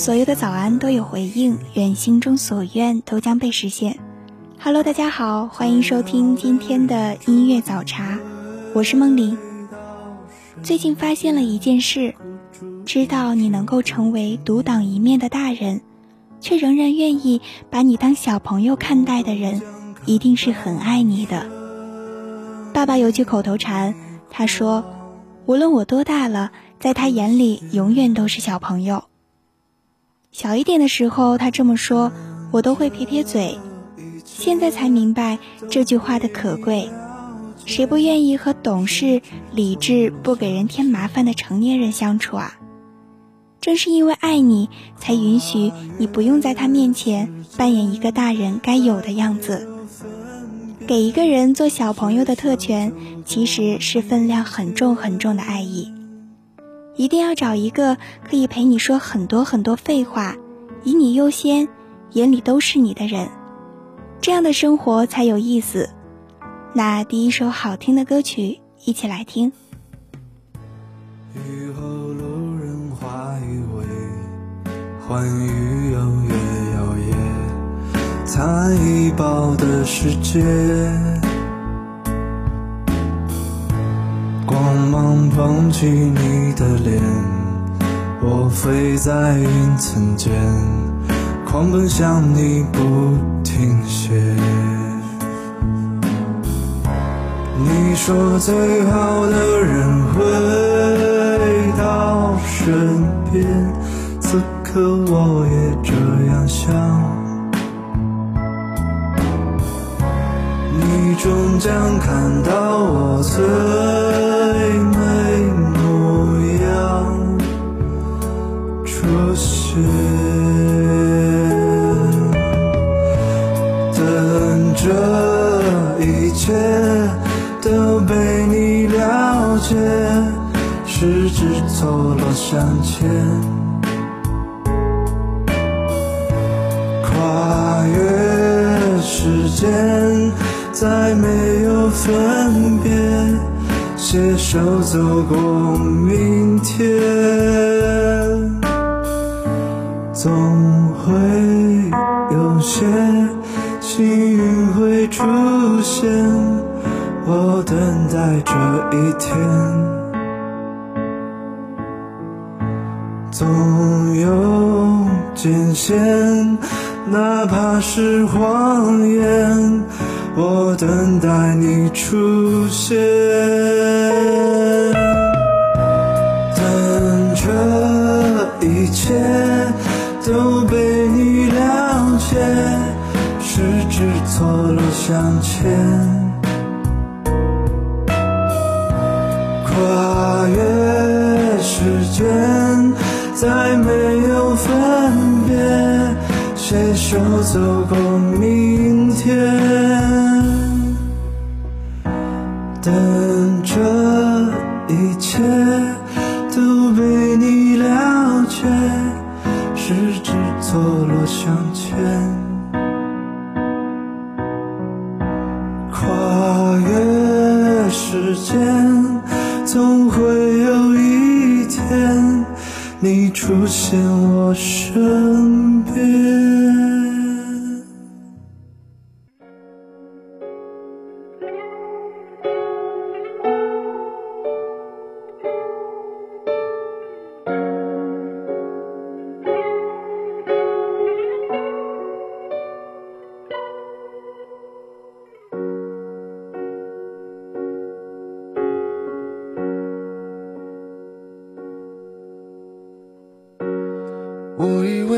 所有的早安都有回应，愿心中所愿都将被实现。Hello，大家好，欢迎收听今天的音乐早茶，我是梦玲。最近发现了一件事，知道你能够成为独当一面的大人。却仍然愿意把你当小朋友看待的人，一定是很爱你的。爸爸有句口头禅，他说：“无论我多大了，在他眼里永远都是小朋友。”小一点的时候，他这么说，我都会撇撇嘴。现在才明白这句话的可贵。谁不愿意和懂事、理智、不给人添麻烦的成年人相处啊？正是因为爱你，才允许你不用在他面前扮演一个大人该有的样子。给一个人做小朋友的特权，其实是分量很重很重的爱意。一定要找一个可以陪你说很多很多废话，以你优先，眼里都是你的人，这样的生活才有意思。那第一首好听的歌曲，一起来听。欢愉又越遥远，猜一抱的世界，光捧起你的脸，我飞在云层间，狂奔向你不停歇。你说最好的人回到身边。此刻我也这样想，终将看到我最美模样出现，等这一切都被你了解，十指错落相牵。跨越时间再没有分别，携手走过明天，总会有些幸运会出现。我等待这一天，总有艰险。哪怕是谎言，我等待你出现。等这一切都被你了解，十指错落相牵，跨越时间，再没有分别。携手走过明天，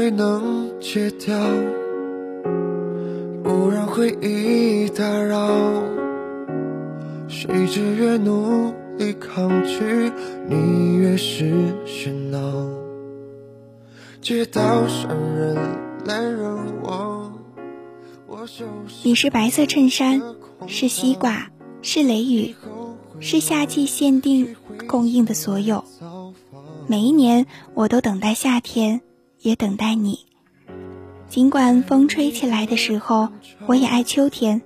我以为能戒掉，不让回忆打扰。谁知越努力抗拒，你越是喧闹。街道上人来人往，我熟悉你是白色衬衫，是西瓜，是雷雨，是夏季限定供应的所有。每一年，我都等待夏天，也等待你。尽管风吹起来的时候，我也爱秋天；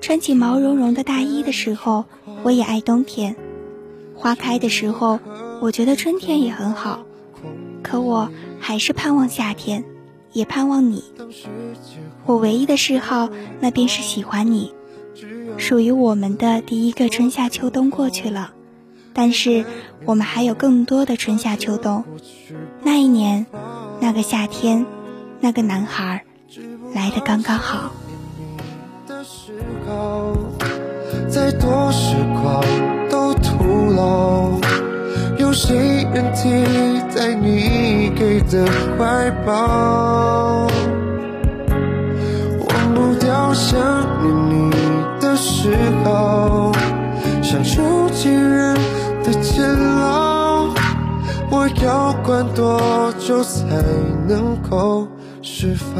穿起毛茸茸的大衣的时候，我也爱冬天。花开的时候，我觉得春天也很好。可我还是盼望夏天，也盼望你。我唯一的嗜好，那便是喜欢你。属于我们的第一个春夏秋冬过去了，但是我们还有更多的春夏秋冬。那一年，那个夏天，那个男孩，来的刚刚好。再多时光都徒劳。有谁能替代你给的怀抱？忘不掉想念你的嗜好，像囚禁人的监牢。要关多久才能够释放？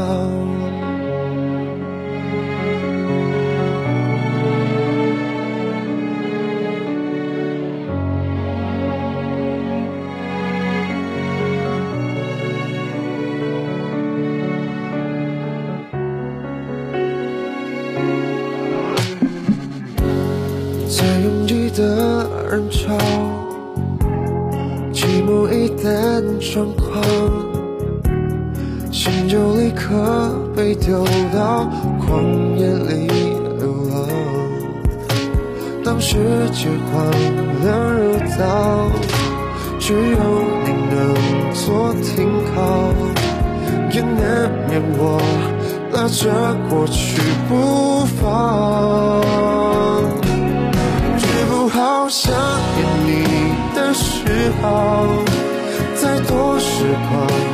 在拥挤的人潮，丢到旷野里流浪。当世界荒凉如岛，只有你能做停靠，也难免我拉着过去不放。治不好想念你的嗜好，再多时光。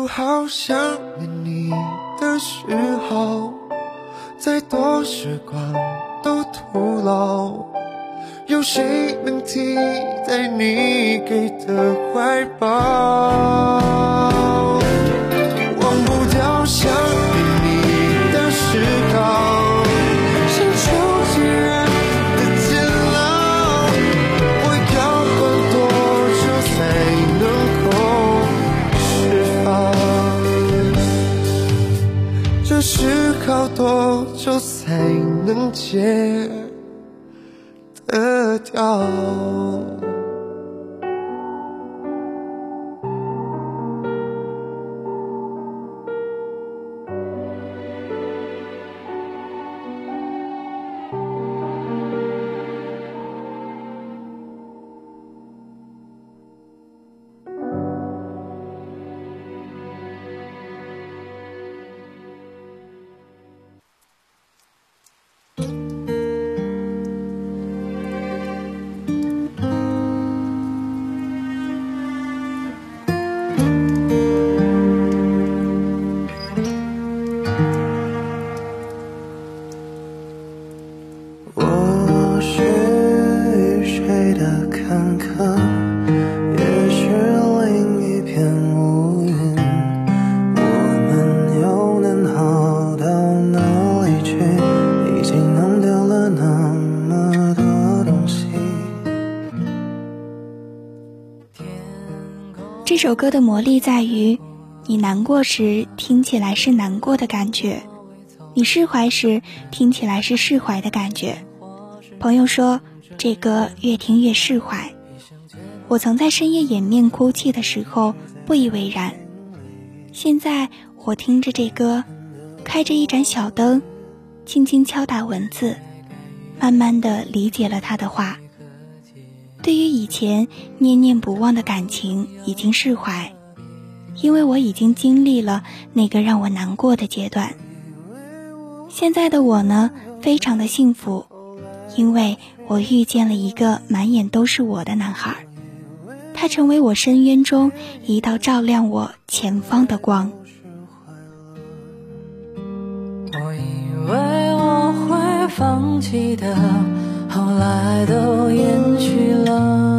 治不好想念你的嗜好，再多时光都徒劳。有谁能替代你给的怀抱？忘不掉想念你的嗜好，能戒得掉？歌的魔力在于，你难过时听起来是难过的感觉，你释怀时听起来是释怀的感觉。朋友说这歌越听越释怀，我曾在深夜掩面哭泣的时候不以为然，现在我听着这歌，开着一盏小灯，轻轻敲打文字，慢慢的理解了他的话。对于以前念念不忘的感情，已经释怀，因为我已经经历了那个让我难过的阶段。现在的我呢，非常的幸福，因为我遇见了一个满眼都是我的男孩，他成为我深渊中一道照亮我前方的光。我以为我会放弃的。后来都延续了，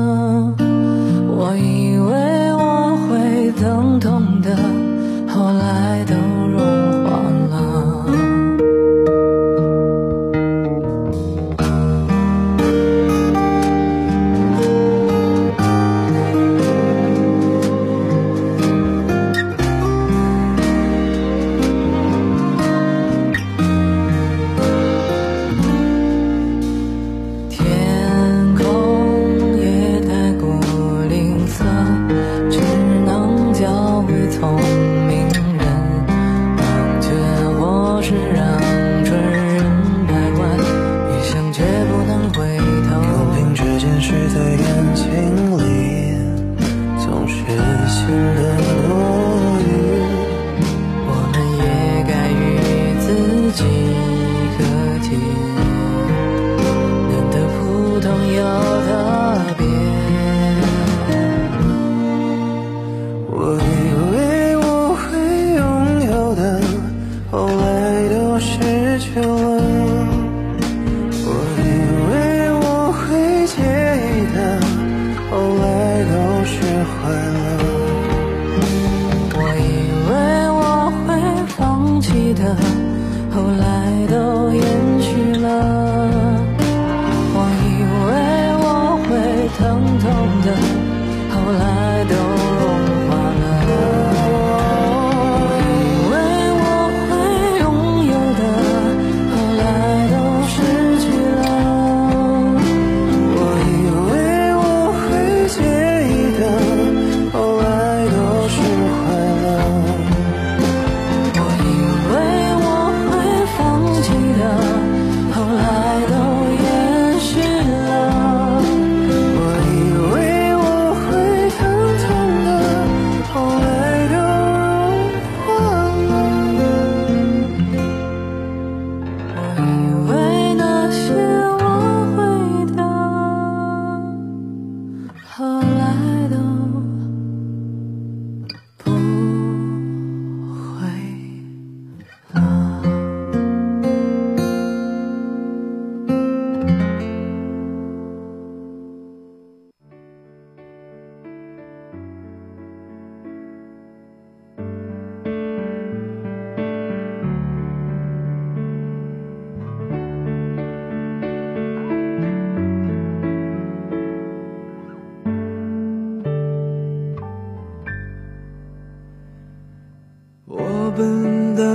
痛。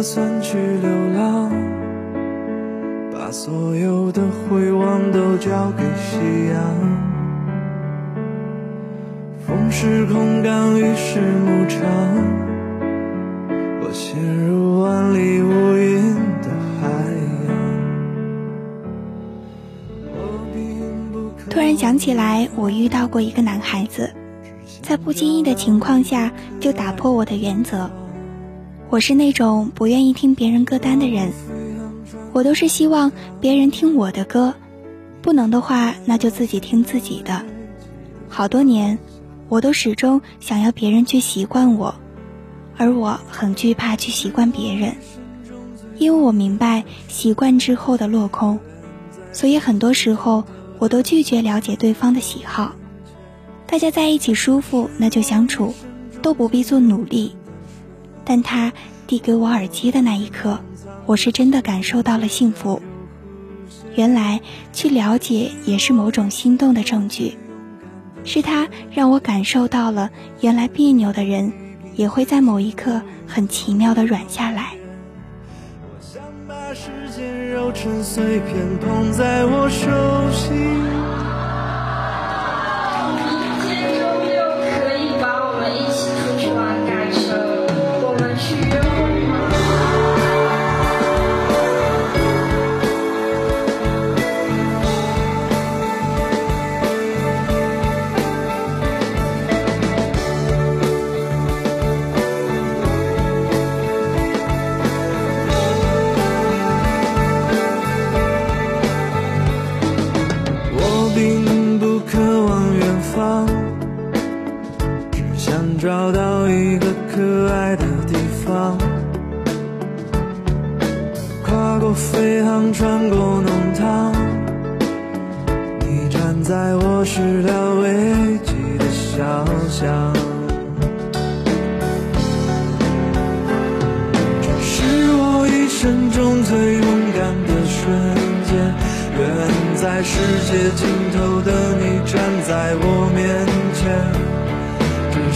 算去流浪，把所有的回望都交给夕阳。风是空港，雨是牧场，我陷入万里无云的海洋。突然想起来，我遇到过一个男孩子，在不经意的情况下就打破我的原则。我是那种不愿意听别人歌单的人，我都是希望别人听我的歌，不能的话那就自己听自己的。好多年，我都始终想要别人去习惯我，而我很惧怕去习惯别人，因为我明白习惯之后的落空，所以很多时候我都拒绝了解对方的喜好。大家在一起舒服，那就相处，都不必做努力。但他递给我耳机的那一刻，我是真的感受到了幸福。原来去了解也是某种心动的证据。是他让我感受到了，原来别扭的人也会在某一刻很奇妙的软下来。我想把时间揉成碎片，捧在我手心。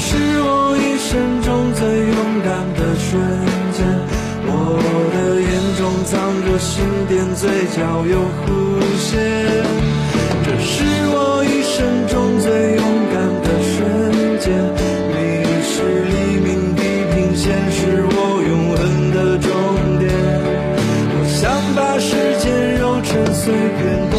是我一生中最勇敢的瞬间。我的眼中藏着心电，嘴角有弧线。这是我一生中最勇敢的瞬间。你是黎明，地平线是我永恒的终点。我想把时间揉成碎片，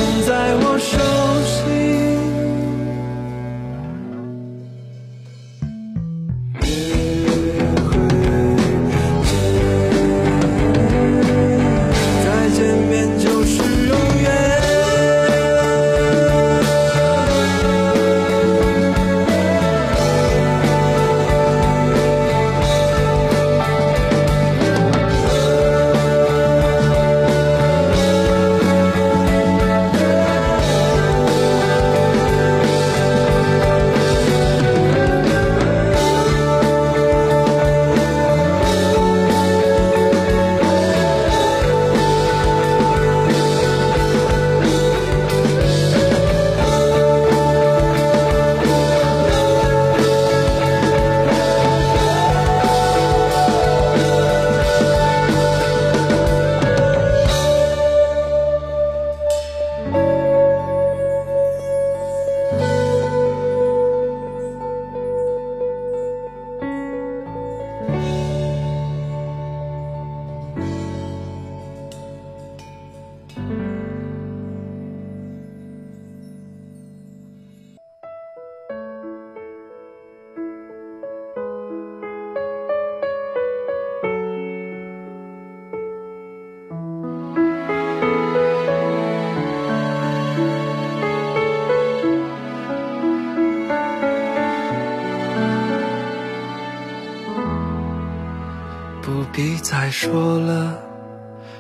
再说了，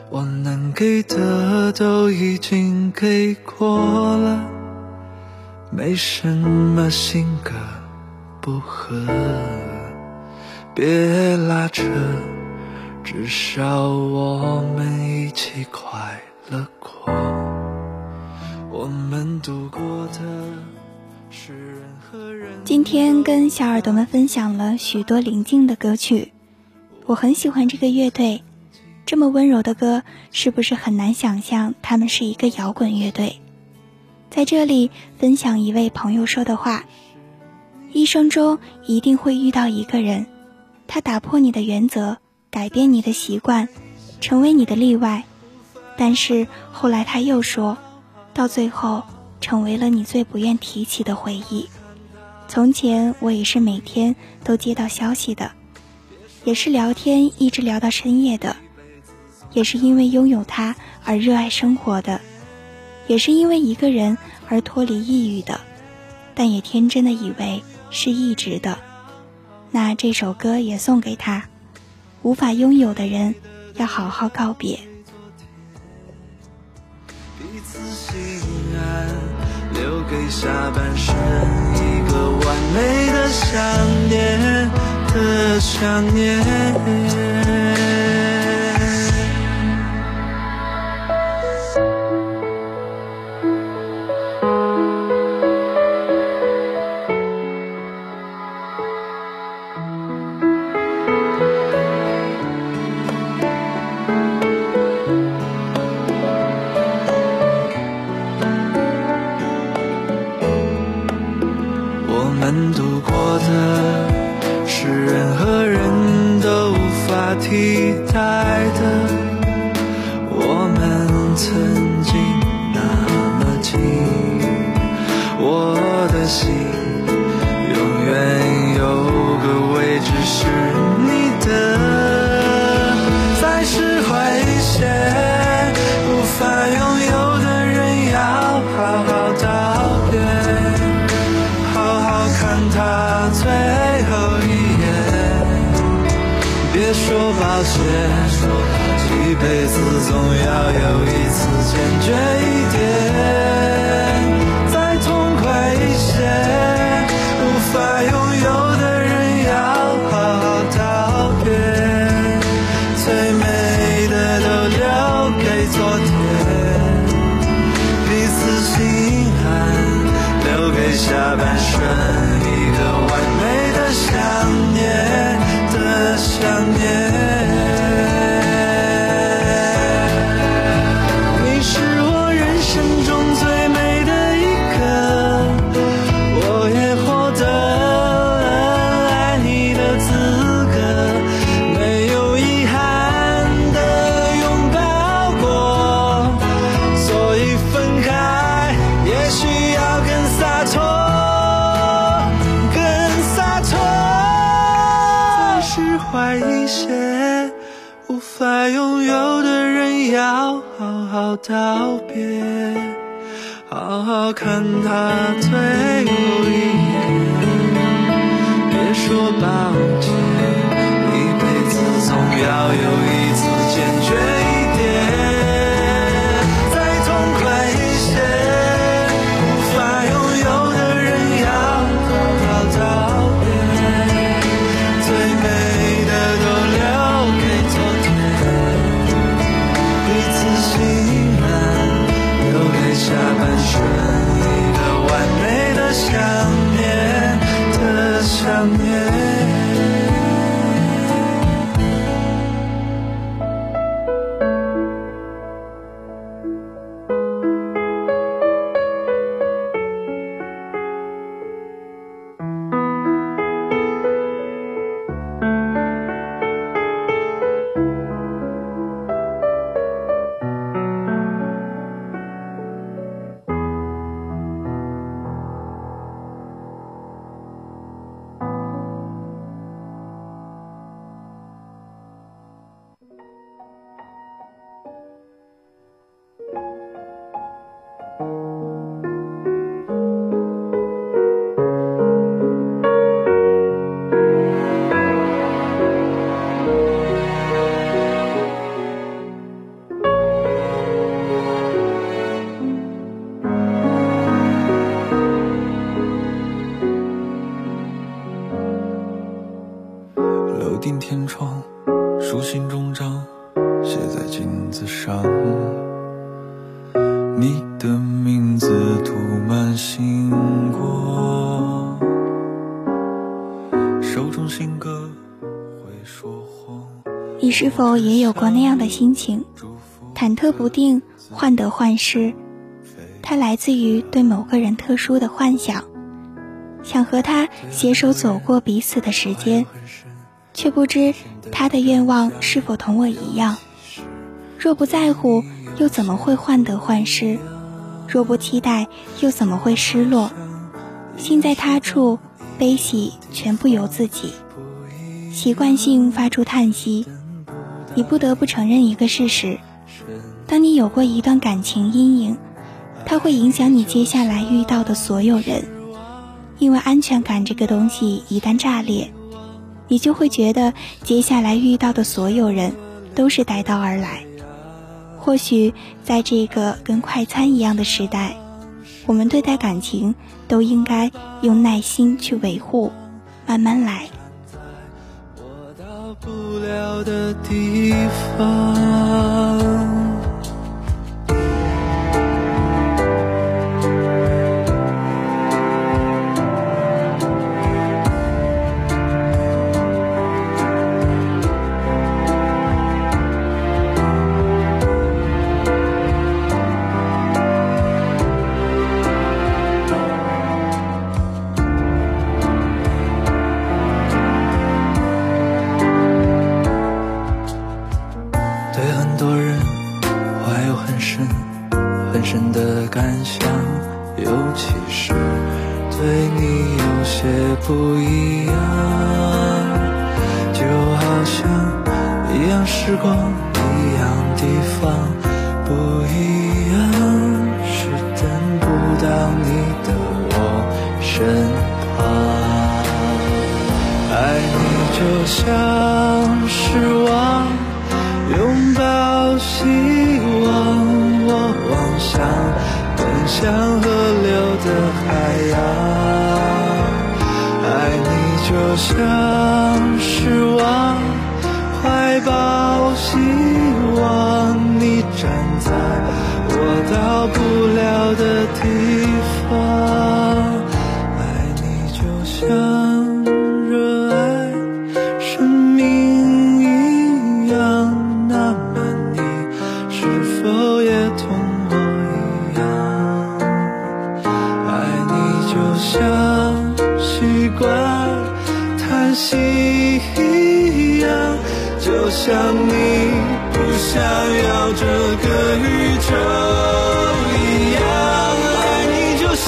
我能给的都已经给过了，没什么性格不合，别拉扯，至少我们一起快乐过，我们度过的是人和人。今天跟小耳朵们分享了许多宁静的歌曲，我很喜欢这个乐队。这么温柔的歌，是不是很难想象他们是一个摇滚乐队？在这里分享一位朋友说的话：一生中一定会遇到一个人，他打破你的原则，改变你的习惯，成为你的例外。但是后来他又说，到最后成为了你最不愿提起的回忆。从前我也是每天都接到消息的，也是聊天一直聊到深夜的，也是因为拥有他而热爱生活的，也是因为一个人而脱离抑郁的，但也天真的以为是一直的。那这首歌也送给他，无法拥有的人，要好好告别。留给下半生一个完美的想念的想念。总要有一次坚决好好道别，好好看他最后一眼，别说抱歉，一辈子总要有一想你。手中新歌会说谎你是否也有过那样的心情，忐忑不定，患得患失？它来自于对某个人特殊的幻想，想和他携手走过彼此的时间，却不知他的愿望是否同我一样。若不在乎，又怎么会患得患失？若不期待，又怎么会失落？心在他处，悲喜全部由自己。习惯性发出叹息，你不得不承认一个事实：当你有过一段感情阴影，它会影响你接下来遇到的所有人。因为安全感这个东西一旦炸裂，你就会觉得接下来遇到的所有人都是带刀而来。或许在这个跟快餐一样的时代，我们对待感情都应该用耐心去维护，慢慢来。我到不了的地方。我想你不想要这个宇宙一样。爱你就像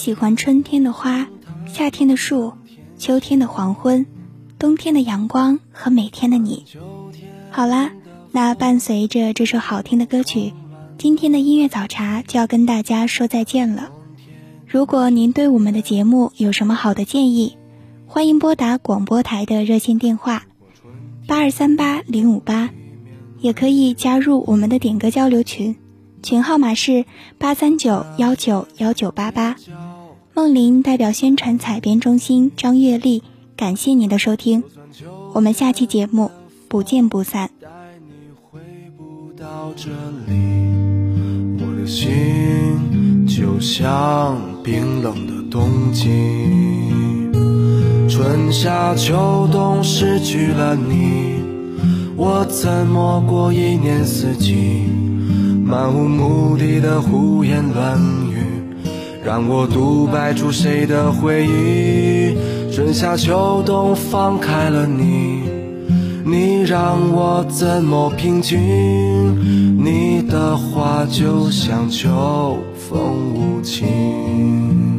喜欢春天的花，夏天的树，秋天的黄昏，冬天的阳光和每天的你。好啦，那伴随着这首好听的歌曲，今天的音乐早茶就要跟大家说再见了。如果您对我们的节目有什么好的建议，欢迎拨打广播台的热线电话八二三八零五八，也可以加入我们的点歌交流群，群号码是八三九幺九幺九八八。梦玲代表宣传采编中心张月丽，感谢您的收听，我们下期节目不见不散。带你回不到这里，我的心就像冰冷的冬季，春夏秋冬失去了你，我怎么过一年四季？漫无目的的胡言乱语，让我独白出谁的回忆？春夏秋冬放开了你。你让我怎么平静？你的话就像秋风无情。